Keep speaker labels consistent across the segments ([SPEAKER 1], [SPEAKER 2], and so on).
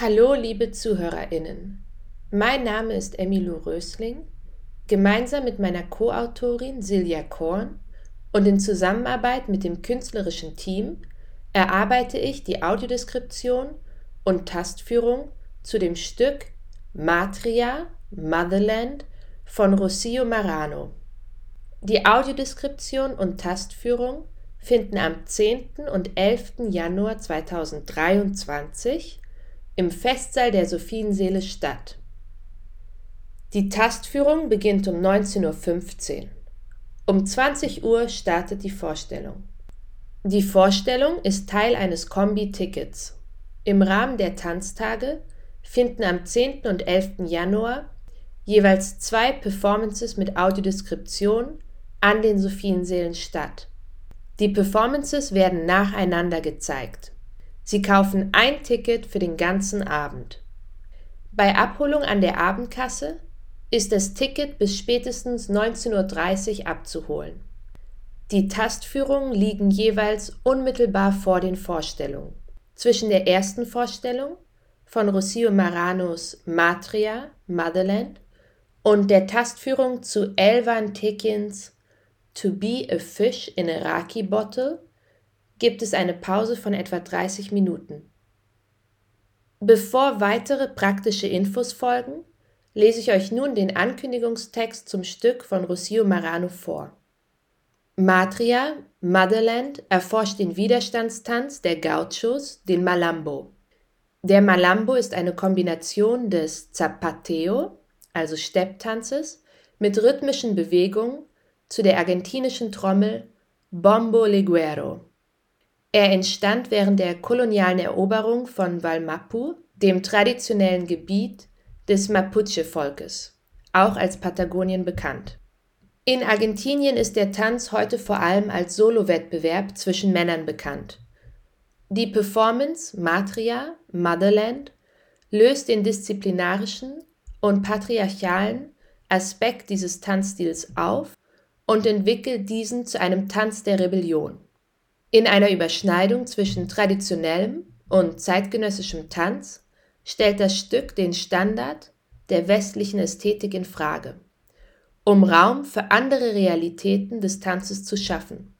[SPEAKER 1] Hallo, liebe ZuhörerInnen. Mein Name ist Emilu Rösling. Gemeinsam mit meiner Co-Autorin Silja Korn und in Zusammenarbeit mit dem künstlerischen Team erarbeite ich die Audiodeskription und Tastführung zu dem Stück Matria, Motherland von Rocio Marano. Die Audiodeskription und Tastführung finden am 10. und 11. Januar 2023 im Festsaal der Sophienseele statt. Die Tastführung beginnt um 19.15 Uhr. Um 20 Uhr startet die Vorstellung. Die Vorstellung ist Teil eines Kombi-Tickets. Im Rahmen der Tanztage finden am 10. und 11. Januar jeweils zwei Performances mit Audiodeskription an den Sophienseelen statt. Die Performances werden nacheinander gezeigt. Sie kaufen ein Ticket für den ganzen Abend. Bei Abholung an der Abendkasse ist das Ticket bis spätestens 19.30 Uhr abzuholen. Die Tastführungen liegen jeweils unmittelbar vor den Vorstellungen. Zwischen der ersten Vorstellung von Rocio Maranos Matria, Motherland und der Tastführung zu Elvan Tekins To Be a Fish in a Raki Bottle gibt es eine Pause von etwa 30 Minuten. Bevor weitere praktische Infos folgen, lese ich euch nun den Ankündigungstext zum Stück von Rocio Marano vor. Matria, Motherland, erforscht den Widerstandstanz der Gauchos, den Malambo. Der Malambo ist eine Kombination des Zapateo, also Stepptanzes, mit rhythmischen Bewegungen zu der argentinischen Trommel Bombo Leguero. Er entstand während der kolonialen Eroberung von Valmapu, dem traditionellen Gebiet des Mapuche-Volkes, auch als Patagonien bekannt. In Argentinien ist der Tanz heute vor allem als Solo-Wettbewerb zwischen Männern bekannt. Die Performance Matria, Motherland, löst den disziplinarischen und patriarchalen Aspekt dieses Tanzstils auf und entwickelt diesen zu einem Tanz der Rebellion. In einer Überschneidung zwischen traditionellem und zeitgenössischem Tanz stellt das Stück den Standard der westlichen Ästhetik in Frage, um Raum für andere Realitäten des Tanzes zu schaffen.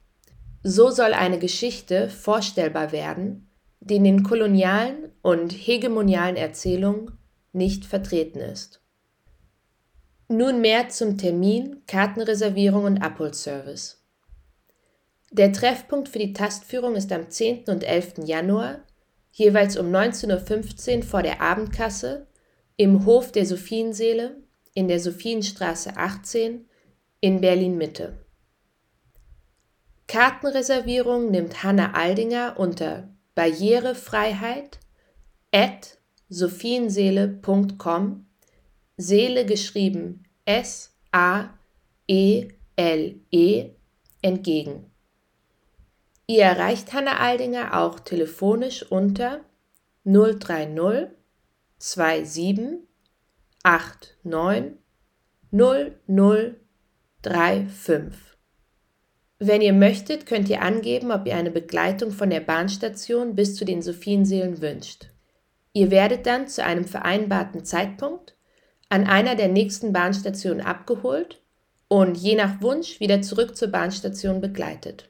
[SPEAKER 1] So soll eine Geschichte vorstellbar werden, die in den kolonialen und hegemonialen Erzählungen nicht vertreten ist. Nun mehr zum Termin, Kartenreservierung und Abholservice. Der Treffpunkt für die Tastführung ist am 10. und 11. Januar, jeweils um 19.15 Uhr vor der Abendkasse, im Hof der Sophienseele in der Sophienstraße 18 in Berlin Mitte. Kartenreservierung nimmt Hanna Aldinger unter Barrierefreiheit at sophienseele.com Seele geschrieben S A E L E entgegen. Ihr erreicht Hanna Aldinger auch telefonisch unter 030 27 89 0035. Wenn ihr möchtet, könnt ihr angeben, ob ihr eine Begleitung von der Bahnstation bis zu den Sophienseelen wünscht. Ihr werdet dann zu einem vereinbarten Zeitpunkt an einer der nächsten Bahnstationen abgeholt und je nach Wunsch wieder zurück zur Bahnstation begleitet.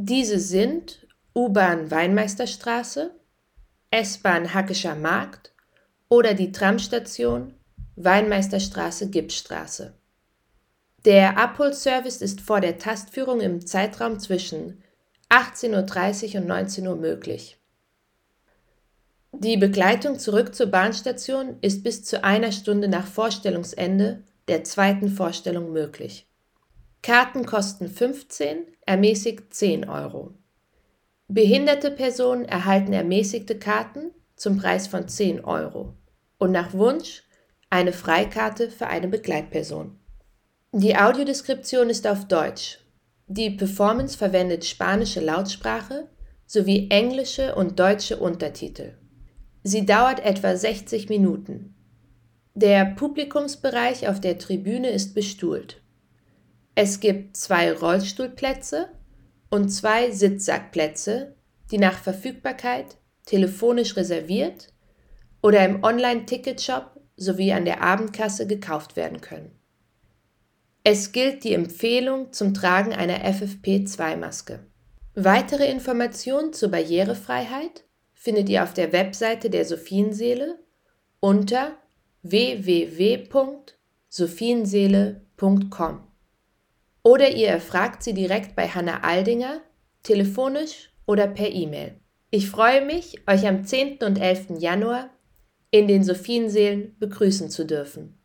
[SPEAKER 1] Diese sind U-Bahn Weinmeisterstraße, S-Bahn Hackischer Markt oder die Tramstation Weinmeisterstraße Gipsstraße. Der Abholservice ist vor der Tastführung im Zeitraum zwischen 18.30 Uhr und 19 Uhr möglich. Die Begleitung zurück zur Bahnstation ist bis zu einer Stunde nach Vorstellungsende der zweiten Vorstellung möglich. Karten kosten 15, ermäßigt 10 Euro. Behinderte Personen erhalten ermäßigte Karten zum Preis von 10 Euro und nach Wunsch eine Freikarte für eine Begleitperson. Die Audiodeskription ist auf Deutsch. Die Performance verwendet spanische Lautsprache sowie englische und deutsche Untertitel. Sie dauert etwa 60 Minuten. Der Publikumsbereich auf der Tribüne ist bestuhlt. Es gibt zwei Rollstuhlplätze und zwei Sitzsackplätze, die nach Verfügbarkeit telefonisch reserviert oder im Online-Ticketshop sowie an der Abendkasse gekauft werden können. Es gilt die Empfehlung zum Tragen einer FFP2-Maske. Weitere Informationen zur Barrierefreiheit findet ihr auf der Webseite der Sophienseele unter www.sophienseele.com oder ihr erfragt sie direkt bei Hanna Aldinger, telefonisch oder per E-Mail. Ich freue mich, euch am 10. und 11. Januar in den Sophienseelen begrüßen zu dürfen.